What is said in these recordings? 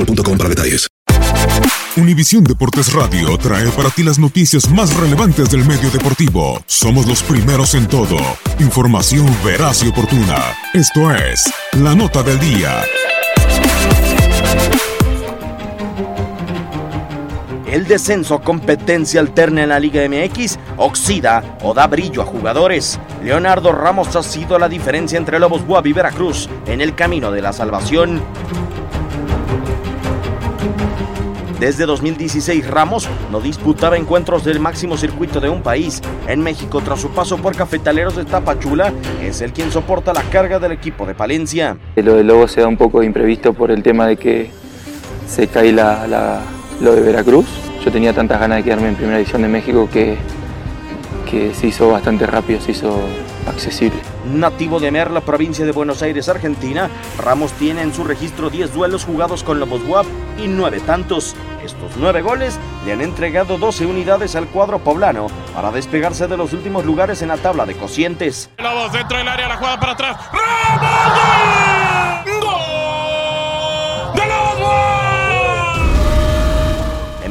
boostmobile.com para detalles. Univisión Deportes Radio trae para ti las noticias más relevantes del medio deportivo. Somos los primeros en todo. Información veraz y oportuna. Esto es La Nota del Día. El descenso competencia alterna en la Liga MX oxida o da brillo a jugadores. Leonardo Ramos ha sido la diferencia entre Lobos Buap y Veracruz en el camino de la salvación. Desde 2016 Ramos no disputaba encuentros del máximo circuito de un país. En México, tras su paso por Cafetaleros de Tapachula, es el quien soporta la carga del equipo de Palencia. Lo de Lobo se da un poco imprevisto por el tema de que se cae la, la- lo de Veracruz. Yo tenía tantas ganas de quedarme en primera división de México que, que se hizo bastante rápido, se hizo accesible. Nativo de Merla, provincia de Buenos Aires, Argentina, Ramos tiene en su registro 10 duelos jugados con Lobos Buap y 9 tantos. Estos 9 goles le han entregado 12 unidades al cuadro poblano para despegarse de los últimos lugares en la tabla de cocientes. Lobos dentro del área, la jugada para atrás. ¡Ramos!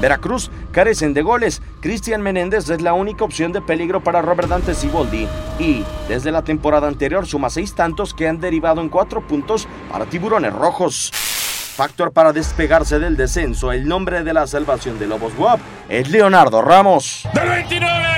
Veracruz carecen de goles. Cristian Menéndez es la única opción de peligro para Robert Dante Siboldi. Y desde la temporada anterior suma seis tantos que han derivado en cuatro puntos para Tiburones Rojos. Factor para despegarse del descenso, el nombre de la salvación de Lobos Guap es Leonardo Ramos. ¡Del 29!